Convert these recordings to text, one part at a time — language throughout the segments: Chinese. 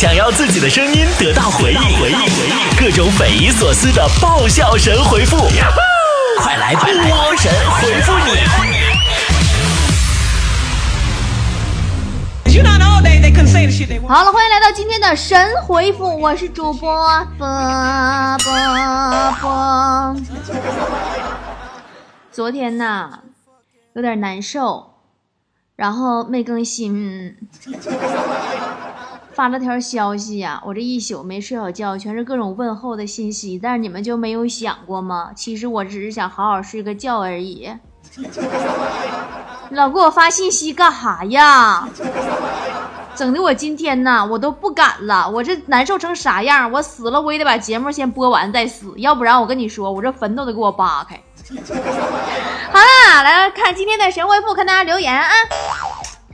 想要自己的声音得到回应，回应，回应，各种匪夷所思的爆笑神回复，快来波神回复你！好了，欢迎来到今天的神回复，我是主播波波波。昨天呐，有点难受，然后没更新，发了条消息呀，我这一宿没睡好觉，全是各种问候的信息，但是你们就没有想过吗？其实我只是想好好睡个觉而已。老给我发信息干哈呀？整的我今天呐，我都不敢了。我这难受成啥样？我死了我也得把节目先播完再死，要不然我跟你说，我这坟都得给我扒开。好了，来看今天的神回复，看大家留言啊。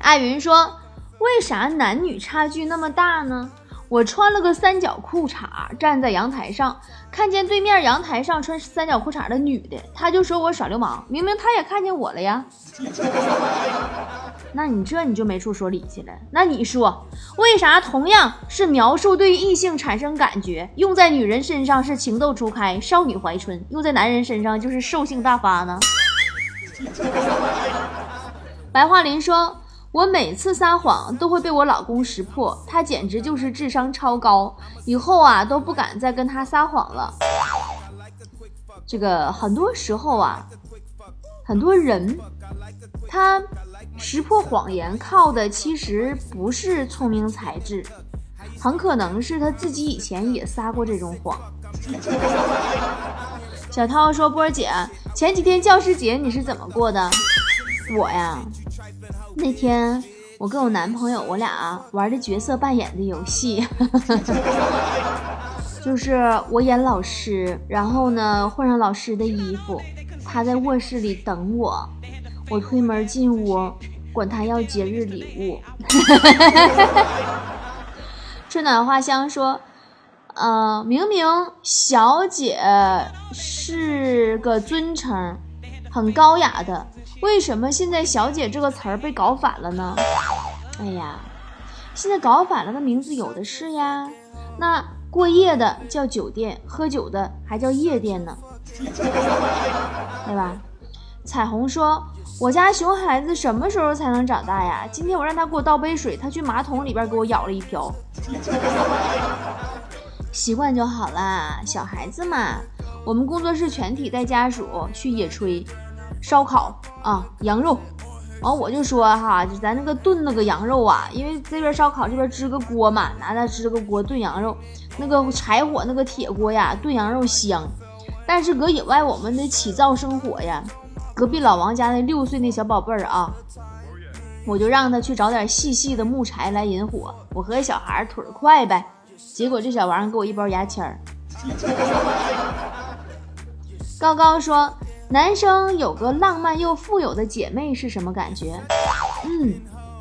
艾云说：“为啥男女差距那么大呢？”我穿了个三角裤衩，站在阳台上，看见对面阳台上穿三角裤衩的女的，他就说我耍流氓。明明他也看见我了呀。那你这你就没处说理去了。那你说，为啥同样是描述对异性产生感觉，用在女人身上是情窦初开、少女怀春，用在男人身上就是兽性大发呢？白桦林说。我每次撒谎都会被我老公识破，他简直就是智商超高，以后啊都不敢再跟他撒谎了。这个很多时候啊，很多人他识破谎言靠的其实不是聪明才智，很可能是他自己以前也撒过这种谎。小涛说：“波儿姐，前几天教师节你是怎么过的？我呀。”那天我跟我男朋友，我俩玩的角色扮演的游戏，就是我演老师，然后呢换上老师的衣服，他在卧室里等我，我推门进屋，管他要节日礼物。春暖花香说，呃，明明小姐是个尊称，很高雅的。为什么现在“小姐”这个词儿被搞反了呢？哎呀，现在搞反了的名字有的是呀。那过夜的叫酒店，喝酒的还叫夜店呢，对吧？彩虹说：“我家熊孩子什么时候才能长大呀？今天我让他给我倒杯水，他去马桶里边给我舀了一瓢。习惯就好啦，小孩子嘛。我们工作室全体带家属去野炊。”烧烤啊，羊肉，完我就说哈，就咱那个炖那个羊肉啊，因为这边烧烤这边支个锅嘛，拿它支个锅炖羊肉，那个柴火那个铁锅呀，炖羊肉香。但是搁野外我们得起灶生火呀。隔壁老王家那六岁那小宝贝儿啊，我就让他去找点细细的木柴来引火。我和小孩腿快呗，结果这小王给我一包牙签儿。高高说。男生有个浪漫又富有的姐妹是什么感觉？嗯，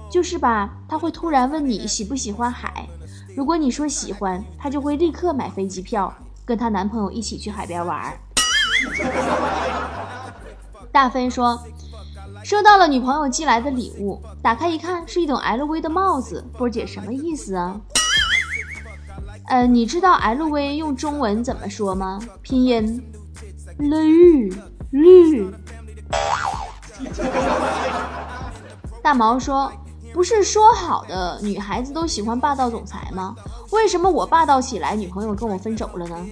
就是吧，他会突然问你喜不喜欢海，如果你说喜欢，他就会立刻买飞机票，跟她男朋友一起去海边玩。大飞说，收到了女朋友寄来的礼物，打开一看是一顶 LV 的帽子，波姐什么意思啊？呃，你知道 LV 用中文怎么说吗？拼音绿。绿。大毛说：“不是说好的女孩子都喜欢霸道总裁吗？为什么我霸道起来，女朋友跟我分手了呢？”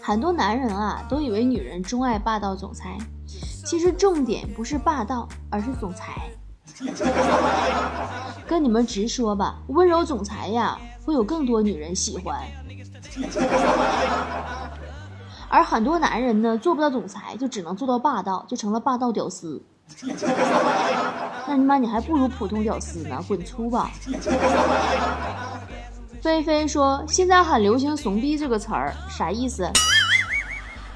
很多男人啊，都以为女人钟爱霸道总裁，其实重点不是霸道，而是总裁。跟你们直说吧，温柔总裁呀，会有更多女人喜欢。而很多男人呢，做不到总裁，就只能做到霸道，就成了霸道屌丝。那你妈，你还不如普通屌丝呢，滚粗吧！菲菲说，现在很流行“怂逼”这个词儿，啥意思？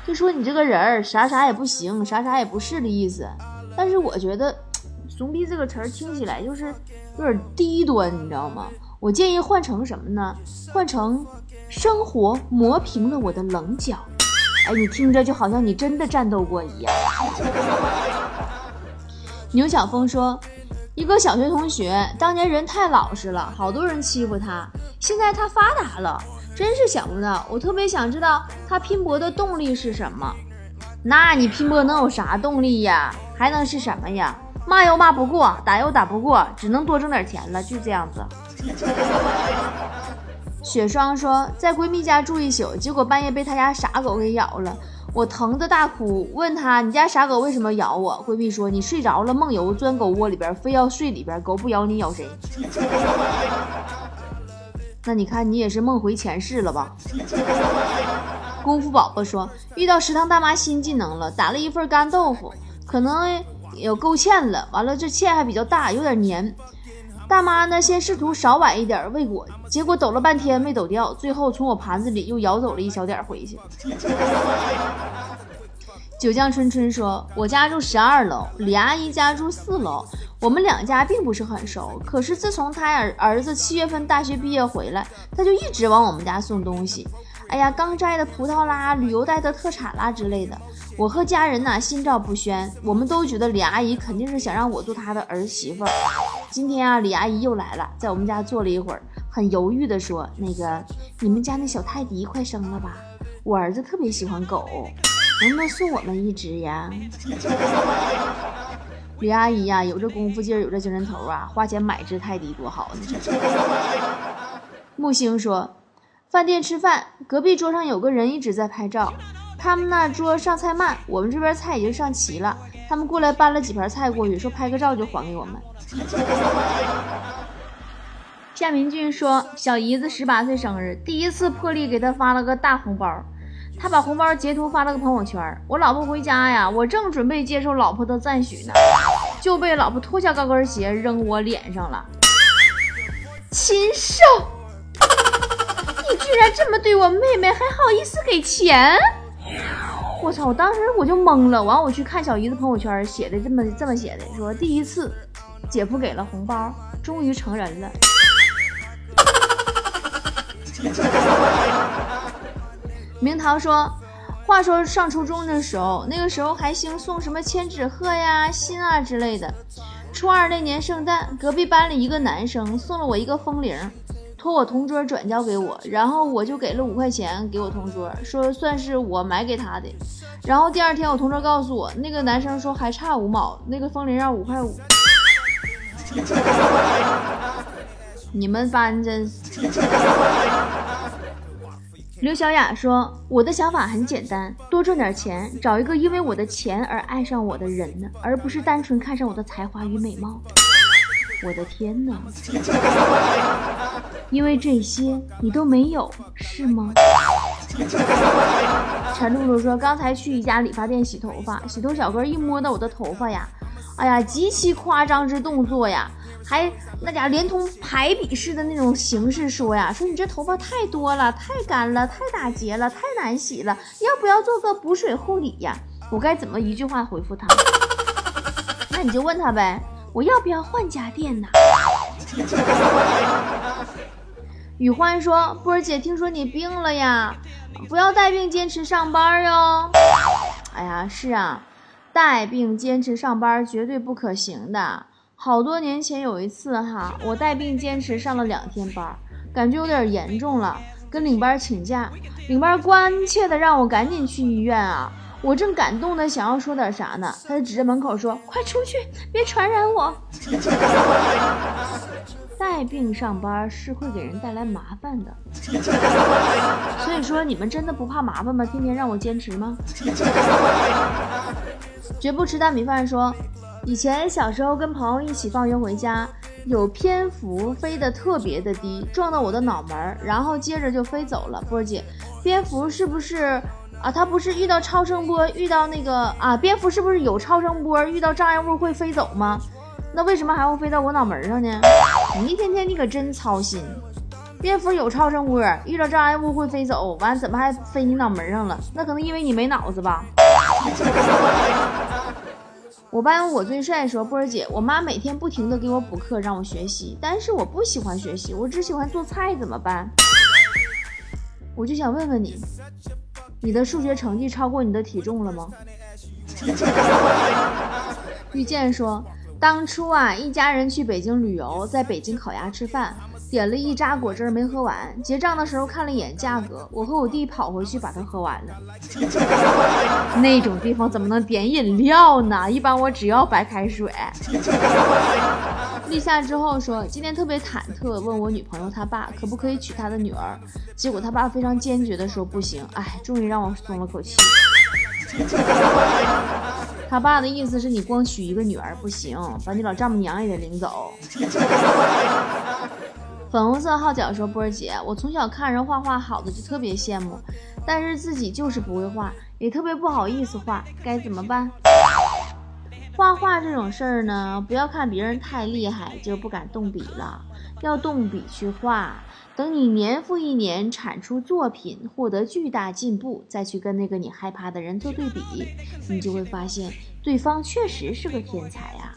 就说你这个人儿啥啥也不行，啥啥也不是的意思。但是我觉得“怂逼”这个词儿听起来就是有点低端，你知道吗？我建议换成什么呢？换成“生活磨平了我的棱角”。哎，你听着就好像你真的战斗过一样。牛小峰说：“一个小学同学当年人太老实了，好多人欺负他。现在他发达了，真是想不到。我特别想知道他拼搏的动力是什么。那你拼搏能有啥动力呀？还能是什么呀？骂又骂不过，打又打不过，只能多挣点钱了，就这样子。雪霜说，在闺蜜家住一宿，结果半夜被她家傻狗给咬了。我疼得大哭，问他你家傻狗为什么咬我？闺蜜说你睡着了梦游钻狗窝里边，非要睡里边，狗不咬你咬谁？那你看你也是梦回前世了吧？功夫宝宝说遇到食堂大妈新技能了，打了一份干豆腐，可能有勾芡了，完了这芡还比较大，有点黏。大妈呢，先试图少崴一点未果，结果抖了半天没抖掉，最后从我盘子里又舀走了一小点回去。九江春春说：“我家住十二楼，李阿姨家住四楼，我们两家并不是很熟。可是自从她儿儿子七月份大学毕业回来，她就一直往我们家送东西。哎呀，刚摘的葡萄啦，旅游带的特产啦之类的。我和家人呐心照不宣，我们都觉得李阿姨肯定是想让我做她的儿媳妇。今天啊，李阿姨又来了，在我们家坐了一会儿，很犹豫的说：那个，你们家那小泰迪快生了吧？我儿子特别喜欢狗。”能不能送我们一只呀？李阿姨呀，有这功夫劲儿，有这精神头啊，花钱买只泰迪多好呢！木星说，饭店吃饭，隔壁桌上有个人一直在拍照，他们那桌上菜慢，我们这边菜已经上齐了，他们过来搬了几盘菜过去，说拍个照就还给我们。夏明俊说，小姨子十八岁生日，第一次破例给他发了个大红包。他把红包截图发了个朋友圈。我老婆回家呀，我正准备接受老婆的赞许呢，就被老婆脱下高跟鞋扔我脸上了。禽兽！你居然这么对我妹妹，还好意思给钱？我操！我当时我就懵了。完，我去看小姨子朋友圈，写的这么这么写的，说第一次，姐夫给了红包，终于成人了。明桃说：“话说上初中的时候，那个时候还兴送什么千纸鹤呀、心啊之类的。初二那年圣诞，隔壁班里一个男生送了我一个风铃，托我同桌转交给我，然后我就给了五块钱给我同桌，说算是我买给他的。然后第二天我同桌告诉我，那个男生说还差五毛，那个风铃要五块五。你们班真。”刘小雅说：“我的想法很简单，多赚点钱，找一个因为我的钱而爱上我的人呢，而不是单纯看上我的才华与美貌。”我的天哪！因为这些你都没有是吗？陈露露说：“刚才去一家理发店洗头发，洗头小哥一摸到我的头发呀，哎呀，极其夸张之动作呀。”还那家连同排比式的那种形式说呀，说你这头发太多了，太干了，太打结了，太难洗了，要不要做个补水护理呀？我该怎么一句话回复他？那你就问他呗，我要不要换家店呢？雨欢说，波儿姐，听说你病了呀，不要带病坚持上班哟。哎呀，是啊，带病坚持上班绝对不可行的。好多年前有一次哈，我带病坚持上了两天班，感觉有点严重了，跟领班请假，领班关切的让我赶紧去医院啊。我正感动的想要说点啥呢，他就指着门口说：“快出去，别传染我。”带病上班是会给人带来麻烦的，所以说你们真的不怕麻烦吗？天天让我坚持吗？绝不吃大米饭说。以前小时候跟朋友一起放学回家，有蝙蝠飞得特别的低，撞到我的脑门，然后接着就飞走了。波姐，蝙蝠是不是啊？它不是遇到超声波，遇到那个啊？蝙蝠是不是有超声波，遇到障碍物会飞走吗？那为什么还会飞到我脑门上呢？你一天天你可真操心。蝙蝠有超声波，遇到障碍物会飞走，完怎么还飞你脑门上了？那可能因为你没脑子吧。我班我最帅说波儿姐，我妈每天不停的给我补课，让我学习，但是我不喜欢学习，我只喜欢做菜，怎么办？我就想问问你，你的数学成绩超过你的体重了吗？遇见说，当初啊，一家人去北京旅游，在北京烤鸭吃饭，点了一扎果汁没喝完，结账的时候看了一眼价格，我和我弟跑回去把它喝完了。那种地方怎么能点饮料呢？一般我只要白开水。立夏之后说，今天特别忐忑，问我女朋友她爸可不可以娶她的女儿，结果他爸非常坚决的说不行。哎，终于让我松了口气。他爸的意思是你光娶一个女儿不行，把你老丈母娘也得领走。粉红色号角说：“波儿姐，我从小看人画画好的就特别羡慕，但是自己就是不会画，也特别不好意思画，该怎么办？”画画这种事儿呢，不要看别人太厉害就不敢动笔了，要动笔去画。等你年复一年产出作品，获得巨大进步，再去跟那个你害怕的人做对比，你就会发现对方确实是个天才呀。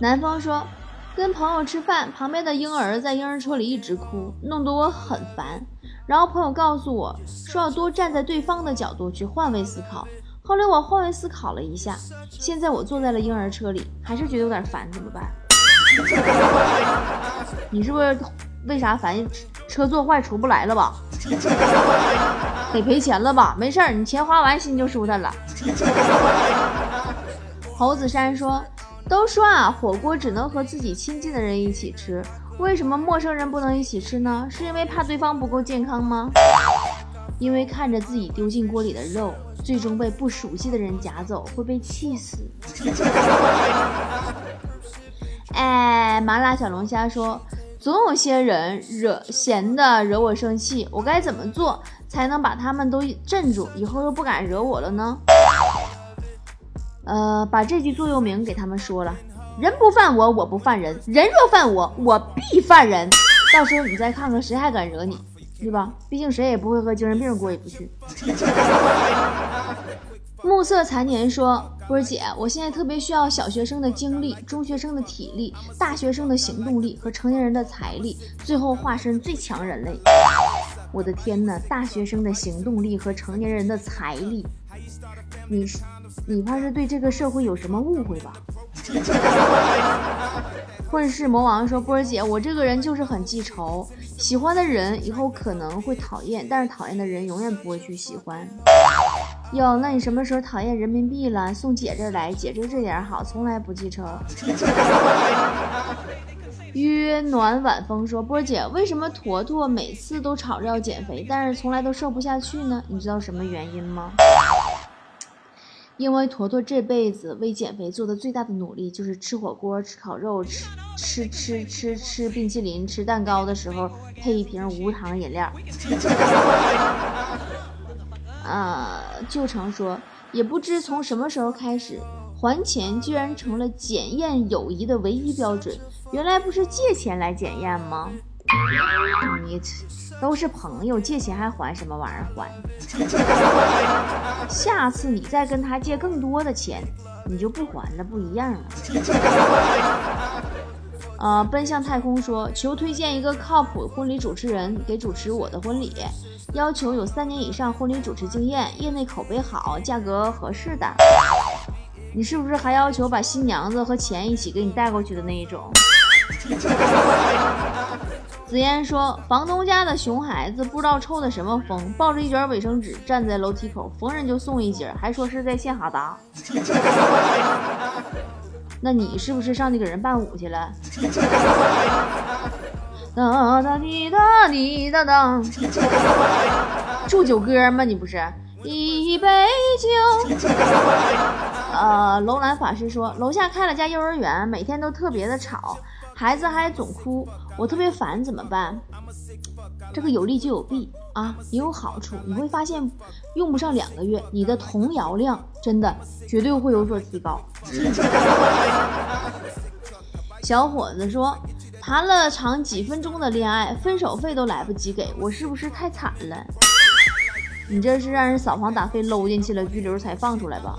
南方说，跟朋友吃饭，旁边的婴儿在婴儿车里一直哭，弄得我很烦。然后朋友告诉我说，要多站在对方的角度去换位思考。后来我换位思考了一下，现在我坐在了婴儿车里，还是觉得有点烦，怎么办？你是不是为啥烦？车坐坏出不来了吧？得赔钱了吧？没事儿，你钱花完心就舒坦了。猴子山说：“都说啊，火锅只能和自己亲近的人一起吃，为什么陌生人不能一起吃呢？是因为怕对方不够健康吗？因为看着自己丢进锅里的肉，最终被不熟悉的人夹走，会被气死。”哎，麻辣小龙虾说，总有些人惹闲的惹我生气，我该怎么做才能把他们都镇住，以后又不敢惹我了呢？呃，把这句座右铭给他们说了：人不犯我，我不犯人；人若犯我，我必犯人。到时候你再看看谁还敢惹你，对吧？毕竟谁也不会和精神病过意不去。暮色残年说：“波儿姐，我现在特别需要小学生的精力、中学生的体力、大学生的行动力和成年人的财力，最后化身最强人类。”我的天哪！大学生的行动力和成年人的财力，你你怕是对这个社会有什么误会吧？混世魔王说：“波儿姐，我这个人就是很记仇，喜欢的人以后可能会讨厌，但是讨厌的人永远不会去喜欢。”哟，那你什么时候讨厌人民币了？送姐这儿来，姐这这点好，从来不记仇。约暖晚风说：“波姐，为什么坨坨每次都吵着要减肥，但是从来都瘦不下去呢？你知道什么原因吗？因为坨坨这辈子为减肥做的最大的努力，就是吃火锅、吃烤肉、吃吃吃吃吃冰淇淋、吃蛋糕的时候配一瓶无糖饮料。”啊，旧城说，也不知从什么时候开始，还钱居然成了检验友谊的唯一标准。原来不是借钱来检验吗？你都是朋友，借钱还还什么玩意儿还？下次你再跟他借更多的钱，你就不还了，不一样了。呃，奔向太空说，求推荐一个靠谱婚礼主持人给主持我的婚礼。要求有三年以上婚礼主持经验，业内口碑好，价格合适的。你是不是还要求把新娘子和钱一起给你带过去的那一种？紫嫣说，房东家的熊孩子不知道抽的什么风，抱着一卷卫生纸站在楼梯口，逢人就送一截，还说是在献哈达。那你是不是上去给人伴舞去了？哒哒滴哒滴哒当，祝酒歌吗？你不是一杯酒。呃，楼兰法师说，楼下开了家幼儿园，每天都特别的吵，孩子还总哭，我特别烦，怎么办？这个有利就有弊啊，也有好处。你会发现，用不上两个月，你的童谣量真的绝对会有所提高。小伙子说。谈了场几分钟的恋爱，分手费都来不及给我，是不是太惨了？你这是让人扫黄打非搂进去了，拘留才放出来吧？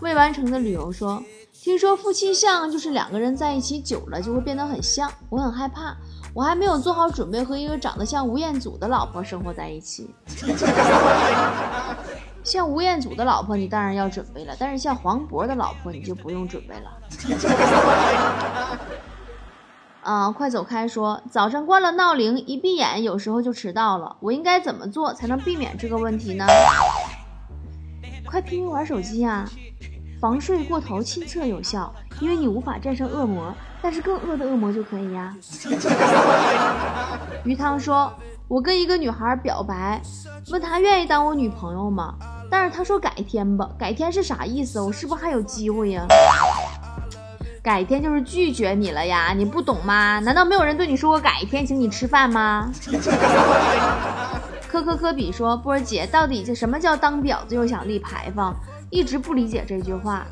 未完成的旅游说，听说夫妻相就是两个人在一起久了就会变得很像，我很害怕，我还没有做好准备和一个长得像吴彦祖的老婆生活在一起。像吴彦祖的老婆，你当然要准备了，但是像黄渤的老婆，你就不用准备了。啊，快走开！说早上关了闹铃，一闭眼，有时候就迟到了。我应该怎么做才能避免这个问题呢？快拼命玩手机呀！防睡过头亲测有效，因为你无法战胜恶魔，但是更恶的恶魔就可以呀。鱼汤说。我跟一个女孩表白，问她愿意当我女朋友吗？但是她说改天吧，改天是啥意思？我是不是还有机会呀？改天就是拒绝你了呀，你不懂吗？难道没有人对你说过改天请你吃饭吗？科科科比说波儿姐到底就什么叫当婊子又想立牌坊？一直不理解这句话，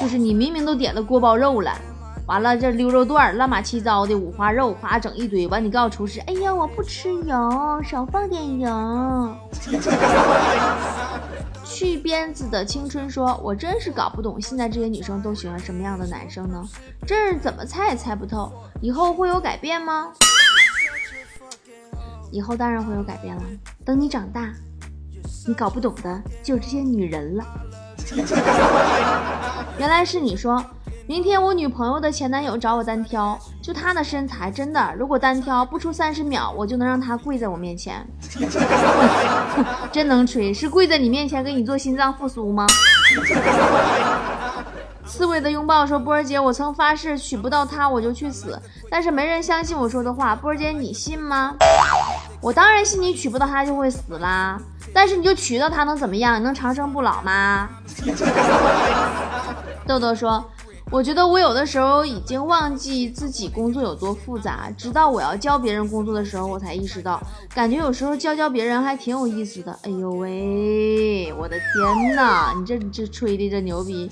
就是你明明都点了锅包肉了。完了，这溜肉段乱码七糟的五花肉，夸整一堆。完，你告诉厨师，哎呀，我不吃油，少放点油。去鞭子的青春说：“我真是搞不懂，现在这些女生都喜欢什么样的男生呢？这是怎么猜也猜不透。以后会有改变吗？以后当然会有改变了。等你长大，你搞不懂的就是这些女人了。原来是你说。”明天我女朋友的前男友找我单挑，就他那身材，真的，如果单挑不出三十秒，我就能让他跪在我面前。真能吹，是跪在你面前给你做心脏复苏吗？刺猬的拥抱说：波儿姐，我曾发誓娶不到他我就去死，但是没人相信我说的话。波儿姐，你信吗？我当然信，你娶不到他就会死啦。但是你就娶到她能怎么样？能长生不老吗？豆豆说。我觉得我有的时候已经忘记自己工作有多复杂，直到我要教别人工作的时候，我才意识到，感觉有时候教教别人还挺有意思的。哎呦喂，我的天哪，你这这吹的这牛逼，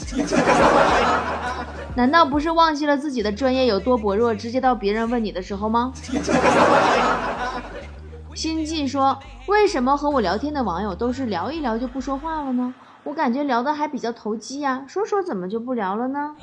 难道不是忘记了自己的专业有多薄弱，直接到别人问你的时候吗？心计说，为什么和我聊天的网友都是聊一聊就不说话了呢？我感觉聊的还比较投机呀，说说怎么就不聊了呢？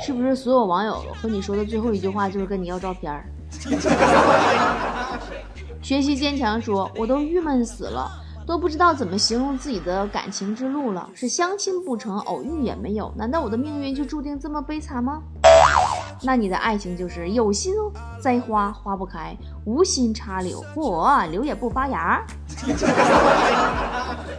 是不是所有网友和你说的最后一句话就是跟你要照片？学习坚强说，我都郁闷死了，都不知道怎么形容自己的感情之路了，是相亲不成，偶遇也没有，难道我的命运就注定这么悲惨吗？那你的爱情就是有心栽花花不开，无心插柳，嚯，柳也不发芽。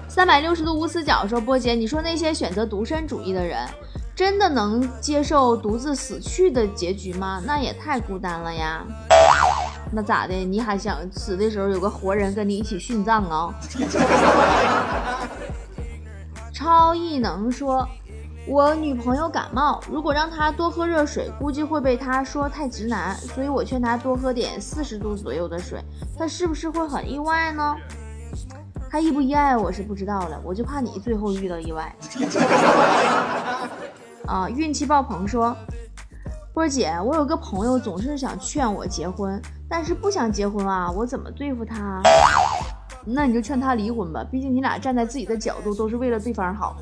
三百六十度无死角说：“波姐，你说那些选择独身主义的人，真的能接受独自死去的结局吗？那也太孤单了呀！那咋的？你还想死的时候有个活人跟你一起殉葬啊？” 超异能说：“我女朋友感冒，如果让她多喝热水，估计会被她说太直男，所以我劝她多喝点四十度左右的水，她是不是会很意外呢？”她意不意外我是不知道了，我就怕你最后遇到意外。啊，运气爆棚说，波姐，我有个朋友总是想劝我结婚，但是不想结婚啊，我怎么对付他？那你就劝他离婚吧，毕竟你俩站在自己的角度都是为了对方好。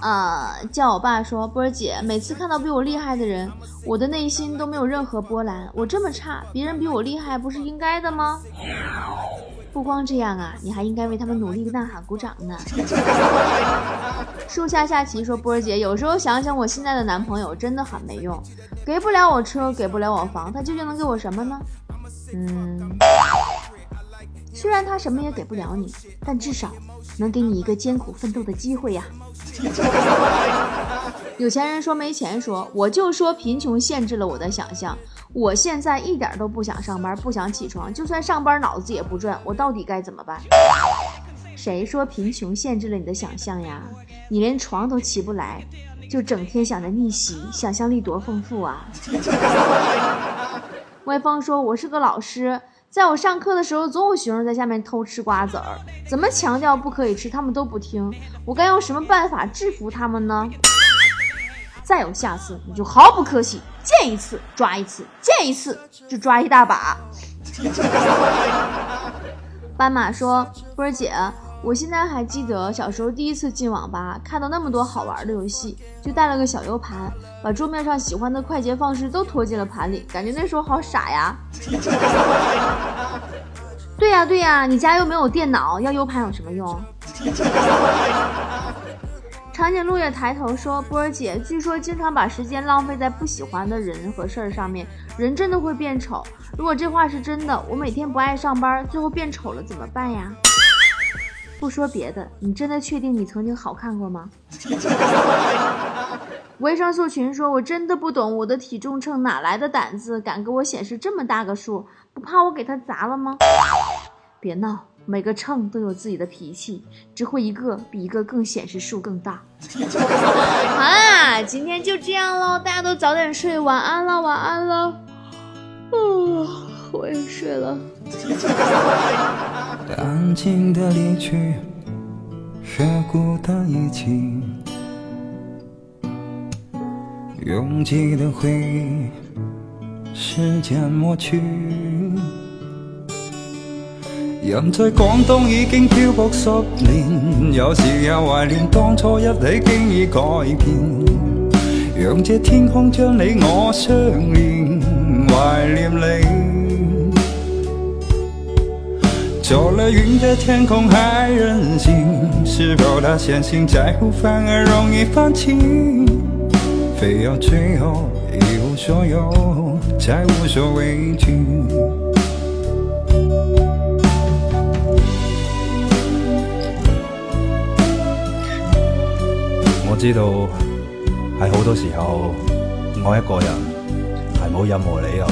啊，叫我爸说，波儿姐，每次看到比我厉害的人，我的内心都没有任何波澜。我这么差，别人比我厉害不是应该的吗？不光这样啊，你还应该为他们努力呐喊鼓掌呢。树下下棋说：“波儿姐，有时候想想，我现在的男朋友真的很没用，给不了我车，给不了我房，他究竟能给我什么呢？嗯，虽然他什么也给不了你，但至少能给你一个艰苦奋斗的机会呀。”有钱人说没钱说，我就说贫穷限制了我的想象。我现在一点都不想上班，不想起床，就算上班脑子也不转。我到底该怎么办？谁说贫穷限制了你的想象呀？你连床都起不来，就整天想着逆袭，想象力多丰富啊！歪风说：“我是个老师，在我上课的时候，总有学生在下面偷吃瓜子儿，怎么强调不可以吃，他们都不听。我该用什么办法制服他们呢？”再有下次，你就毫不客气，见一次抓一次，见一次就抓一大把。斑马说：“波儿姐，我现在还记得小时候第一次进网吧，看到那么多好玩的游戏，就带了个小 U 盘，把桌面上喜欢的快捷方式都拖进了盘里，感觉那时候好傻呀。”对呀对呀，你家又没有电脑，要 U 盘有什么用？长颈鹿也抬头说：“波儿姐，据说经常把时间浪费在不喜欢的人和事儿上面，人真的会变丑。如果这话是真的，我每天不爱上班，最后变丑了怎么办呀？”不说别的，你真的确定你曾经好看过吗？维生素群说：“我真的不懂，我的体重秤哪来的胆子，敢给我显示这么大个数？不怕我给它砸了吗？”别闹。每个秤都有自己的脾气，只会一个比一个更显示数更大。好啦，今天就这样喽，大家都早点睡，晚安了，晚安了。哦，我也睡了。安静的离去，却孤单一起。拥挤的回忆，时间抹去。人在广东已经漂泊十年，有时也怀念当初一起经已改变。让这天空将你我相连，怀念你。走了云的天空还任性，是否他相信在乎反而容易放弃？非要最后一无所有，才无所畏惧。我知道喺好多时候，我一个人系冇任何理由。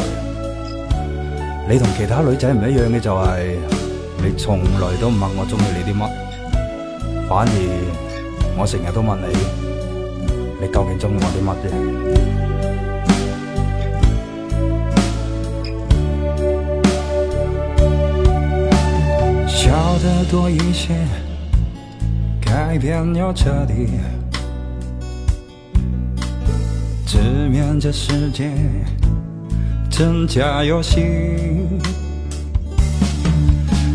你同其他女仔唔一样嘅就系，你从来都唔问我中意你啲乜，反而我成日都问你，你究竟中意我啲乜啫？笑得多一些，改变要彻底。直面这世界，真假游戏。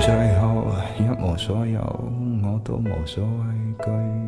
最后一无所有，我都无所畏惧。